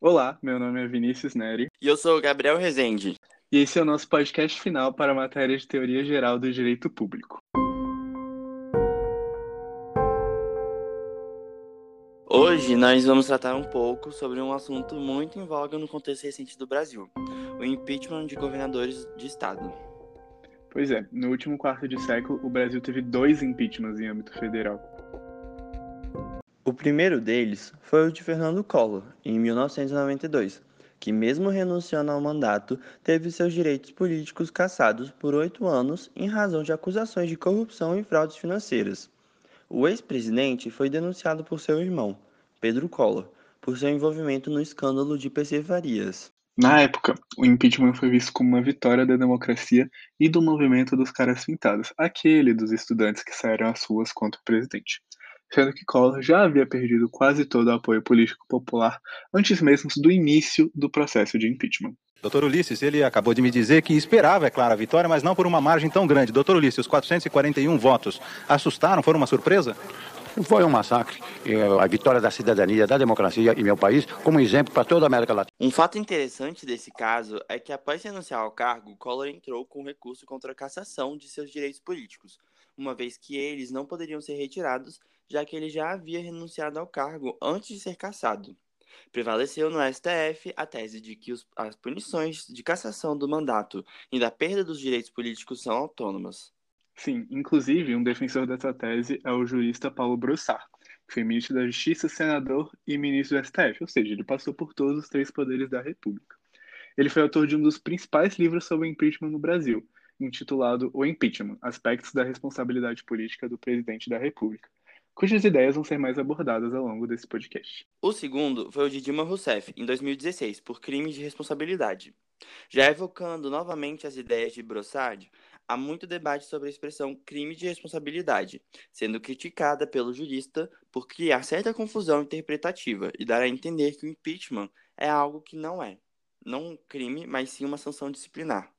Olá, meu nome é Vinícius Neri. E eu sou o Gabriel Rezende. E esse é o nosso podcast final para a matéria de Teoria Geral do Direito Público. Hoje nós vamos tratar um pouco sobre um assunto muito em voga no contexto recente do Brasil: o impeachment de governadores de estado. Pois é, no último quarto de século, o Brasil teve dois impeachments em âmbito federal. O primeiro deles foi o de Fernando Collor, em 1992, que, mesmo renunciando ao mandato, teve seus direitos políticos cassados por oito anos em razão de acusações de corrupção e fraudes financeiras. O ex-presidente foi denunciado por seu irmão, Pedro Collor, por seu envolvimento no escândalo de PC Farias. Na época, o impeachment foi visto como uma vitória da democracia e do movimento dos caras pintados, aquele dos estudantes que saíram às ruas contra o presidente. Sendo que Collor já havia perdido quase todo o apoio político popular antes mesmo do início do processo de impeachment. Doutor Ulisses, ele acabou de me dizer que esperava, é claro, a vitória, mas não por uma margem tão grande. Doutor Ulisses, os 441 votos assustaram? Foram uma surpresa? Foi um massacre. A vitória da cidadania, da democracia em meu país, como exemplo para toda a América Latina. Um fato interessante desse caso é que, após renunciar ao cargo, Collor entrou com recurso contra a cassação de seus direitos políticos, uma vez que eles não poderiam ser retirados, já que ele já havia renunciado ao cargo antes de ser cassado. Prevaleceu no STF a tese de que os, as punições de cassação do mandato e da perda dos direitos políticos são autônomas. Sim, inclusive, um defensor dessa tese é o jurista Paulo Broussard, que foi ministro da Justiça, senador e ministro do STF, ou seja, ele passou por todos os três poderes da República. Ele foi autor de um dos principais livros sobre impeachment no Brasil, intitulado O Impeachment: Aspectos da Responsabilidade Política do Presidente da República, cujas ideias vão ser mais abordadas ao longo desse podcast. O segundo foi o de Dilma Rousseff, em 2016, por crime de responsabilidade. Já evocando novamente as ideias de Brossard, há muito debate sobre a expressão crime de responsabilidade, sendo criticada pelo jurista por criar certa confusão interpretativa e dar a entender que o impeachment é algo que não é, não um crime, mas sim uma sanção disciplinar.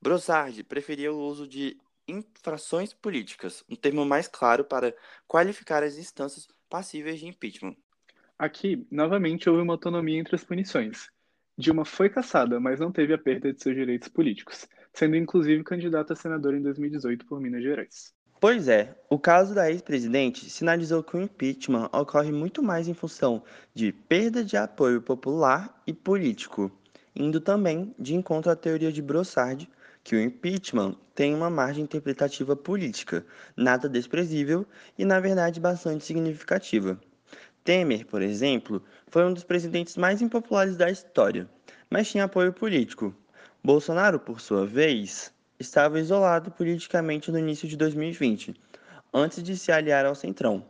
Brossard preferia o uso de infrações políticas, um termo mais claro para qualificar as instâncias passíveis de impeachment. Aqui, novamente, houve uma autonomia entre as punições. Dilma foi cassada, mas não teve a perda de seus direitos políticos, sendo inclusive candidata a senadora em 2018 por Minas Gerais. Pois é, o caso da ex-presidente sinalizou que o impeachment ocorre muito mais em função de perda de apoio popular e político, indo também de encontro à teoria de Brossard, que o impeachment tem uma margem interpretativa política, nada desprezível e, na verdade, bastante significativa. Temer, por exemplo, foi um dos presidentes mais impopulares da história, mas tinha apoio político. Bolsonaro, por sua vez, estava isolado politicamente no início de 2020, antes de se aliar ao Centrão,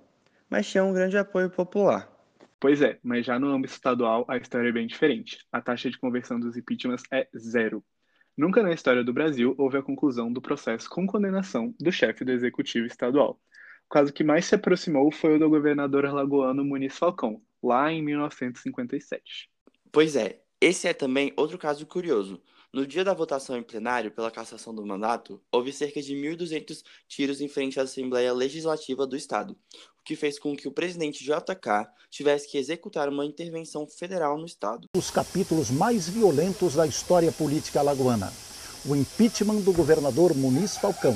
mas tinha um grande apoio popular. Pois é, mas já no âmbito estadual a história é bem diferente. A taxa de conversão dos impeachments é zero. Nunca na história do Brasil houve a conclusão do processo com condenação do chefe do executivo estadual. O caso que mais se aproximou foi o do governador alagoano Muniz Falcão, lá em 1957. Pois é, esse é também outro caso curioso. No dia da votação em plenário pela cassação do mandato, houve cerca de 1.200 tiros em frente à Assembleia Legislativa do Estado, que fez com que o presidente JK tivesse que executar uma intervenção federal no Estado. Os capítulos mais violentos da história política alagoana. O impeachment do governador Muniz Falcão.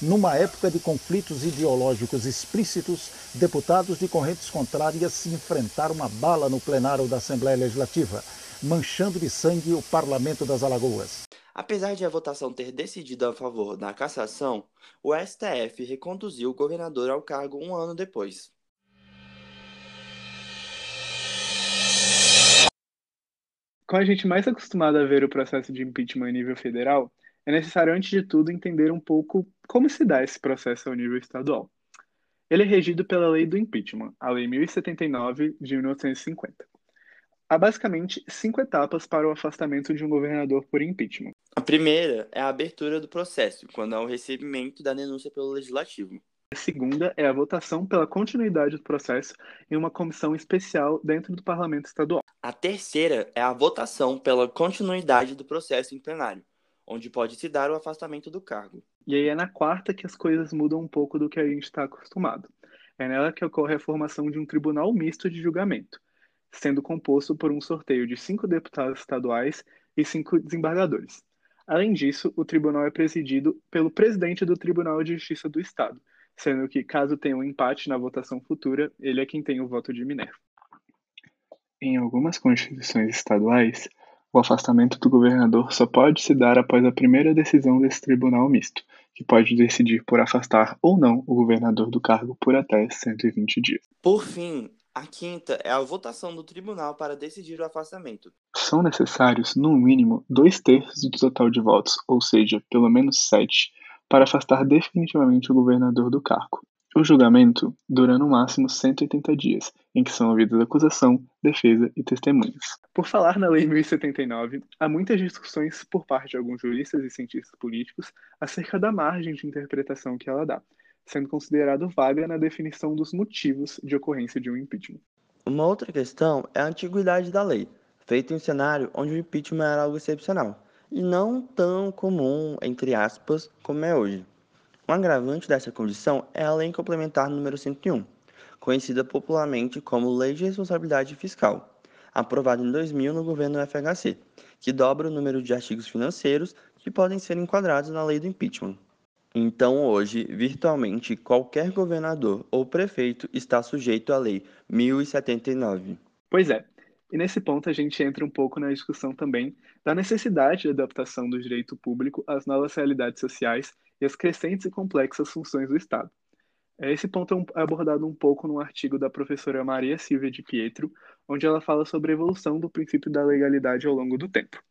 Numa época de conflitos ideológicos explícitos, deputados de correntes contrárias se enfrentaram a bala no plenário da Assembleia Legislativa manchando de sangue o Parlamento das Alagoas. Apesar de a votação ter decidido a favor da cassação, o STF reconduziu o governador ao cargo um ano depois. Com a gente mais acostumado a ver o processo de impeachment a nível federal, é necessário, antes de tudo, entender um pouco como se dá esse processo ao nível estadual. Ele é regido pela Lei do Impeachment, a Lei 1079 de 1950. Há basicamente cinco etapas para o afastamento de um governador por impeachment. A primeira é a abertura do processo, quando há o recebimento da denúncia pelo legislativo. A segunda é a votação pela continuidade do processo em uma comissão especial dentro do parlamento estadual. A terceira é a votação pela continuidade do processo em plenário, onde pode se dar o afastamento do cargo. E aí é na quarta que as coisas mudam um pouco do que a gente está acostumado. É nela que ocorre a formação de um tribunal misto de julgamento sendo composto por um sorteio de cinco deputados estaduais e cinco desembargadores. Além disso, o tribunal é presidido pelo presidente do Tribunal de Justiça do Estado, sendo que, caso tenha um empate na votação futura, ele é quem tem o voto de Minerva. Em algumas constituições estaduais, o afastamento do governador só pode se dar após a primeira decisão desse tribunal misto, que pode decidir por afastar ou não o governador do cargo por até 120 dias. Por fim, a quinta é a votação do tribunal para decidir o afastamento. São necessários, no mínimo, dois terços do total de votos, ou seja, pelo menos sete, para afastar definitivamente o governador do cargo. O julgamento dura no máximo 180 dias, em que são ouvidas acusação, defesa e testemunhas. Por falar na Lei 1079, há muitas discussões por parte de alguns juristas e cientistas políticos acerca da margem de interpretação que ela dá sendo considerado vaga na definição dos motivos de ocorrência de um impeachment. Uma outra questão é a antiguidade da lei, feita em um cenário onde o impeachment era algo excepcional e não tão comum, entre aspas, como é hoje. Um agravante dessa condição é a Lei Complementar número 101, conhecida popularmente como Lei de Responsabilidade Fiscal, aprovada em 2000 no governo FHC, que dobra o número de artigos financeiros que podem ser enquadrados na lei do impeachment. Então, hoje, virtualmente qualquer governador ou prefeito está sujeito à Lei 1079. Pois é. E nesse ponto a gente entra um pouco na discussão também da necessidade de adaptação do direito público às novas realidades sociais e às crescentes e complexas funções do Estado. Esse ponto é abordado um pouco no artigo da professora Maria Silvia de Pietro, onde ela fala sobre a evolução do princípio da legalidade ao longo do tempo.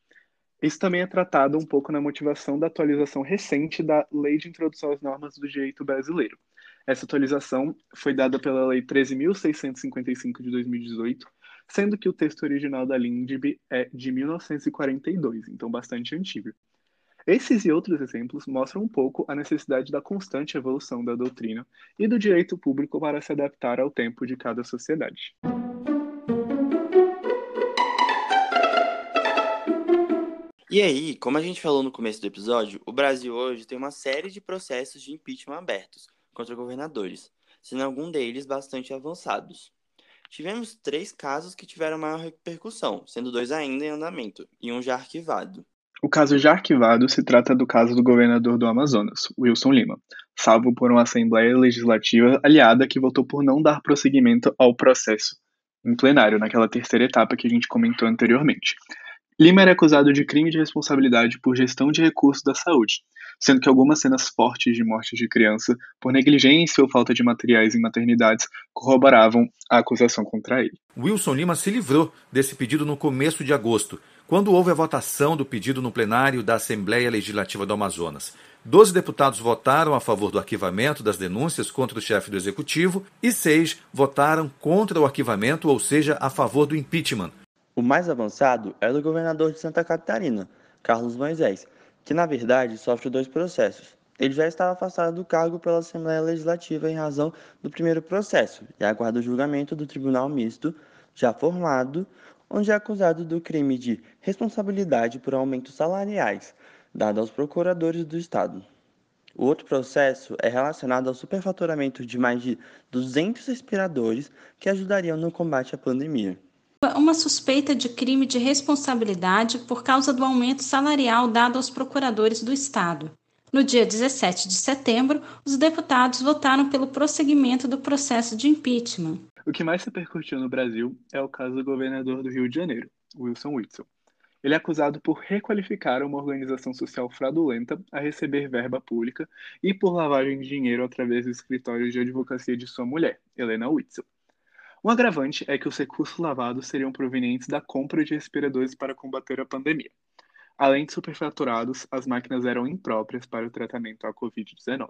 Isso também é tratado um pouco na motivação da atualização recente da Lei de Introdução às Normas do Direito Brasileiro. Essa atualização foi dada pela Lei 13.655 de 2018, sendo que o texto original da LINDB é de 1942, então bastante antigo. Esses e outros exemplos mostram um pouco a necessidade da constante evolução da doutrina e do direito público para se adaptar ao tempo de cada sociedade. E aí, como a gente falou no começo do episódio, o Brasil hoje tem uma série de processos de impeachment abertos contra governadores, sendo algum deles bastante avançados. Tivemos três casos que tiveram maior repercussão, sendo dois ainda em andamento e um já arquivado. O caso já arquivado se trata do caso do governador do Amazonas, Wilson Lima, salvo por uma Assembleia Legislativa aliada que votou por não dar prosseguimento ao processo em plenário, naquela terceira etapa que a gente comentou anteriormente. Lima era acusado de crime de responsabilidade por gestão de recursos da saúde, sendo que algumas cenas fortes de morte de criança por negligência ou falta de materiais em maternidades corroboravam a acusação contra ele. Wilson Lima se livrou desse pedido no começo de agosto, quando houve a votação do pedido no plenário da Assembleia Legislativa do Amazonas. Doze deputados votaram a favor do arquivamento das denúncias contra o chefe do executivo e seis votaram contra o arquivamento, ou seja, a favor do impeachment. O mais avançado era o governador de Santa Catarina, Carlos Moisés, que na verdade sofre dois processos. Ele já estava afastado do cargo pela Assembleia Legislativa em razão do primeiro processo e aguarda o julgamento do Tribunal Misto, já formado, onde é acusado do crime de responsabilidade por aumentos salariais dado aos procuradores do Estado. O outro processo é relacionado ao superfaturamento de mais de 200 respiradores que ajudariam no combate à pandemia uma suspeita de crime de responsabilidade por causa do aumento salarial dado aos procuradores do Estado. No dia 17 de setembro, os deputados votaram pelo prosseguimento do processo de impeachment. O que mais se repercutiu no Brasil é o caso do governador do Rio de Janeiro, Wilson Witzel. Ele é acusado por requalificar uma organização social fraudulenta a receber verba pública e por lavagem de dinheiro através do escritório de advocacia de sua mulher, Helena Witzel. Um agravante é que os recursos lavados seriam provenientes da compra de respiradores para combater a pandemia. Além de superfaturados, as máquinas eram impróprias para o tratamento à Covid-19.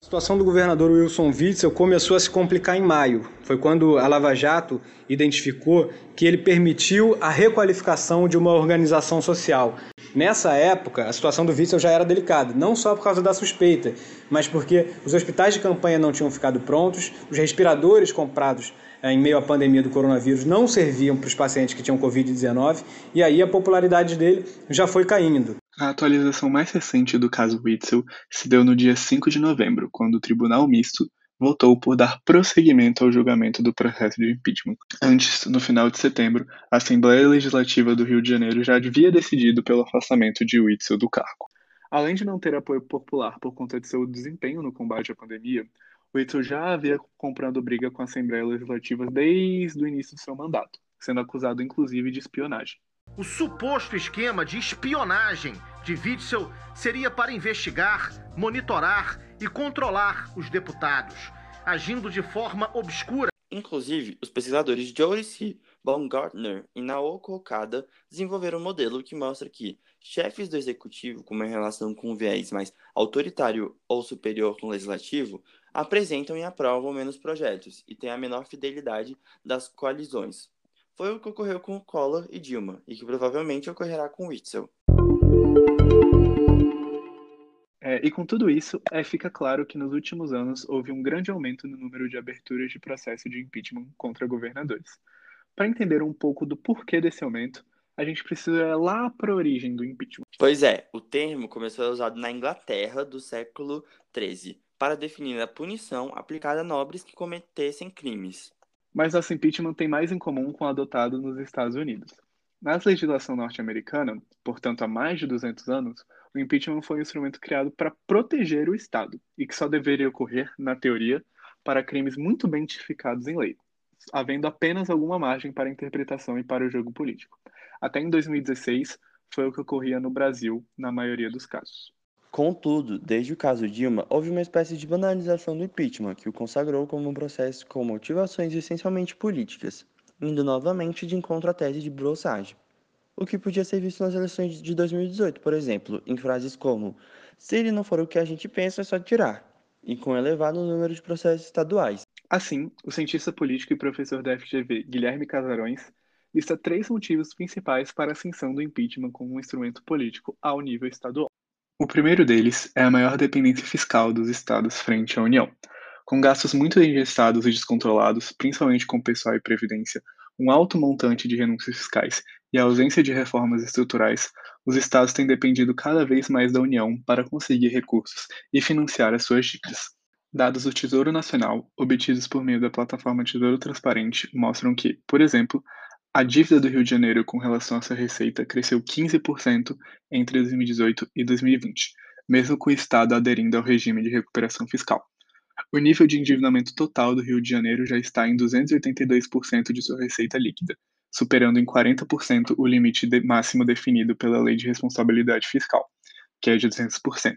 A situação do governador Wilson Witzel começou a se complicar em maio. Foi quando a Lava Jato identificou que ele permitiu a requalificação de uma organização social. Nessa época, a situação do Witzel já era delicada, não só por causa da suspeita, mas porque os hospitais de campanha não tinham ficado prontos, os respiradores comprados é, em meio à pandemia do coronavírus não serviam para os pacientes que tinham Covid-19 e aí a popularidade dele já foi caindo. A atualização mais recente do caso Witzel se deu no dia 5 de novembro, quando o Tribunal Misto votou por dar prosseguimento ao julgamento do processo de impeachment. Antes, no final de setembro, a Assembleia Legislativa do Rio de Janeiro já havia decidido pelo afastamento de Witzel do cargo. Além de não ter apoio popular por conta de seu desempenho no combate à pandemia, Witzel já havia comprando briga com a Assembleia Legislativa desde o início do seu mandato, sendo acusado inclusive de espionagem. O suposto esquema de espionagem de Witzel seria para investigar, monitorar e controlar os deputados, agindo de forma obscura. Inclusive, os pesquisadores Joyce Baumgartner e Naoko Okada desenvolveram um modelo que mostra que chefes do executivo com uma relação com um viés mais autoritário ou superior com o legislativo apresentam e aprovam menos projetos e têm a menor fidelidade das coalizões. Foi o que ocorreu com Collor e Dilma, e que provavelmente ocorrerá com Witzel. É, e com tudo isso, é, fica claro que nos últimos anos houve um grande aumento no número de aberturas de processo de impeachment contra governadores. Para entender um pouco do porquê desse aumento, a gente precisa ir lá para a origem do impeachment. Pois é, o termo começou a ser usado na Inglaterra do século XIII para definir a punição aplicada a nobres que cometessem crimes. Mas nosso impeachment tem mais em comum com o adotado nos Estados Unidos. Na legislação norte-americana, portanto há mais de 200 anos, o impeachment foi um instrumento criado para proteger o Estado e que só deveria ocorrer, na teoria, para crimes muito bem tipificados em lei, havendo apenas alguma margem para interpretação e para o jogo político. Até em 2016, foi o que ocorria no Brasil, na maioria dos casos. Contudo, desde o caso Dilma, houve uma espécie de banalização do impeachment, que o consagrou como um processo com motivações essencialmente políticas, indo novamente de encontro à tese de brossagem. O que podia ser visto nas eleições de 2018, por exemplo, em frases como: se ele não for o que a gente pensa, é só tirar, e com elevado número de processos estaduais. Assim, o cientista político e professor da FGV Guilherme Casarões lista três motivos principais para a ascensão do impeachment como um instrumento político ao nível estadual. O primeiro deles é a maior dependência fiscal dos estados frente à União, com gastos muito engessados e descontrolados, principalmente com pessoal e previdência, um alto montante de renúncias fiscais e a ausência de reformas estruturais, os estados têm dependido cada vez mais da União para conseguir recursos e financiar as suas dívidas. Dados do Tesouro Nacional, obtidos por meio da plataforma Tesouro Transparente, mostram que, por exemplo, a dívida do Rio de Janeiro com relação à sua receita cresceu 15% entre 2018 e 2020, mesmo com o Estado aderindo ao regime de recuperação fiscal. O nível de endividamento total do Rio de Janeiro já está em 282% de sua receita líquida, superando em 40% o limite de máximo definido pela Lei de Responsabilidade Fiscal, que é de 200%.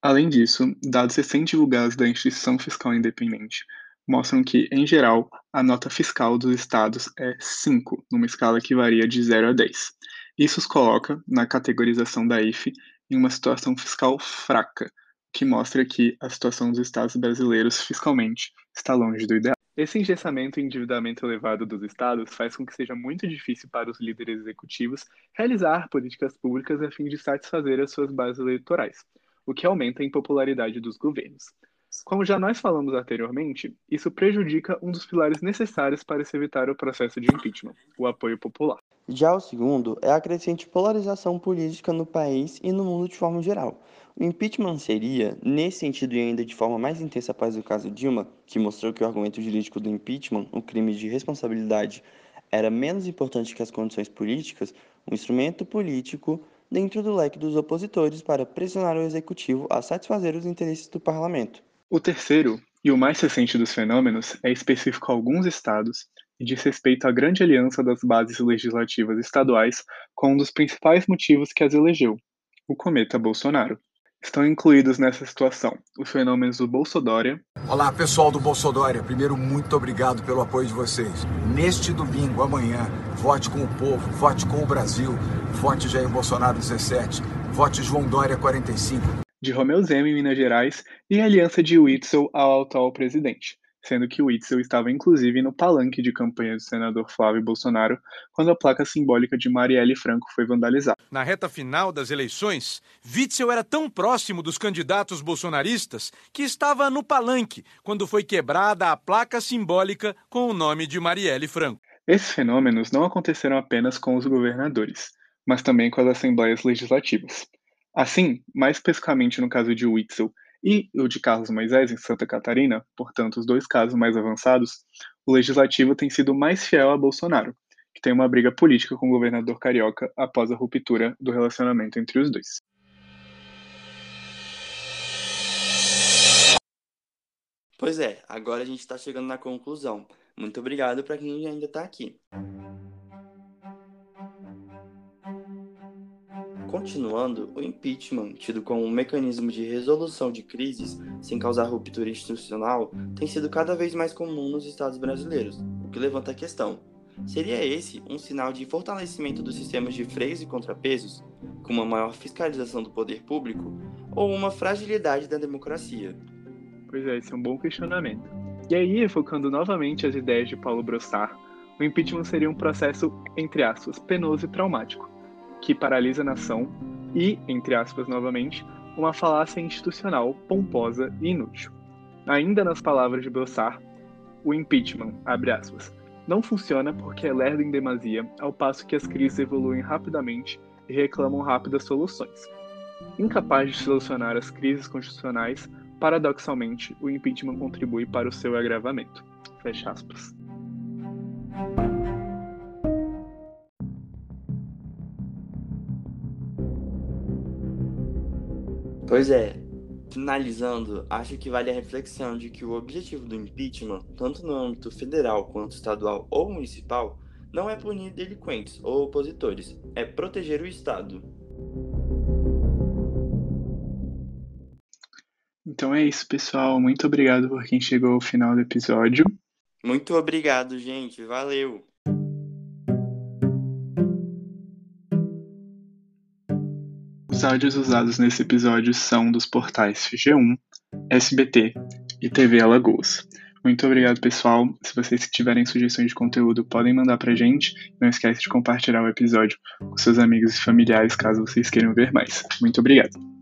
Além disso, dados recém-divulgados da Instituição Fiscal Independente mostram que, em geral, a nota fiscal dos estados é 5, numa escala que varia de 0 a 10. Isso os coloca, na categorização da IFE, em uma situação fiscal fraca, que mostra que a situação dos estados brasileiros fiscalmente está longe do ideal. Esse engessamento e endividamento elevado dos estados faz com que seja muito difícil para os líderes executivos realizar políticas públicas a fim de satisfazer as suas bases eleitorais, o que aumenta a impopularidade dos governos. Como já nós falamos anteriormente, isso prejudica um dos pilares necessários para se evitar o processo de impeachment, o apoio popular. Já o segundo é a crescente polarização política no país e no mundo de forma geral. O impeachment seria, nesse sentido e ainda de forma mais intensa após o caso Dilma, que mostrou que o argumento jurídico do impeachment, o crime de responsabilidade, era menos importante que as condições políticas, um instrumento político dentro do leque dos opositores para pressionar o executivo a satisfazer os interesses do parlamento. O terceiro, e o mais recente dos fenômenos, é específico a alguns estados e diz respeito à grande aliança das bases legislativas estaduais com um dos principais motivos que as elegeu, o cometa Bolsonaro. Estão incluídos nessa situação os fenômenos do Bolsodória. Olá, pessoal do Bolsodória. Primeiro, muito obrigado pelo apoio de vocês. Neste domingo, amanhã, vote com o povo, vote com o Brasil, vote Jair Bolsonaro 17, vote João Dória 45. De Romeu Zema em Minas Gerais e a aliança de Witzel ao atual presidente sendo que Witzel estava inclusive no palanque de campanha do senador Flávio Bolsonaro quando a placa simbólica de Marielle Franco foi vandalizada. Na reta final das eleições, Witzel era tão próximo dos candidatos bolsonaristas que estava no palanque quando foi quebrada a placa simbólica com o nome de Marielle Franco. Esses fenômenos não aconteceram apenas com os governadores, mas também com as assembleias legislativas. Assim, mais especificamente no caso de Witzel, e o de Carlos Moisés, em Santa Catarina, portanto, os dois casos mais avançados, o legislativo tem sido mais fiel a Bolsonaro, que tem uma briga política com o governador carioca após a ruptura do relacionamento entre os dois. Pois é, agora a gente está chegando na conclusão. Muito obrigado para quem ainda está aqui. Continuando, o impeachment, tido como um mecanismo de resolução de crises sem causar ruptura institucional, tem sido cada vez mais comum nos estados brasileiros, o que levanta a questão: seria esse um sinal de fortalecimento dos sistemas de freios e contrapesos, com uma maior fiscalização do poder público, ou uma fragilidade da democracia? Pois é, esse é um bom questionamento. E aí, focando novamente as ideias de Paulo Brossard, o impeachment seria um processo, entre aspas, penoso e traumático que paralisa a nação e, entre aspas novamente, uma falácia institucional pomposa e inútil. Ainda nas palavras de Brossard, o impeachment, abre aspas, não funciona porque é lerdo em demasia, ao passo que as crises evoluem rapidamente e reclamam rápidas soluções. Incapaz de solucionar as crises constitucionais, paradoxalmente, o impeachment contribui para o seu agravamento. Fecha aspas. Pois é, finalizando, acho que vale a reflexão de que o objetivo do impeachment, tanto no âmbito federal quanto estadual ou municipal, não é punir delinquentes ou opositores, é proteger o Estado. Então é isso, pessoal. Muito obrigado por quem chegou ao final do episódio. Muito obrigado, gente. Valeu! Os áudios usados nesse episódio são dos portais G1, SBT e TV Alagoas. Muito obrigado, pessoal. Se vocês tiverem sugestões de conteúdo, podem mandar pra gente. Não esquece de compartilhar o episódio com seus amigos e familiares caso vocês queiram ver mais. Muito obrigado.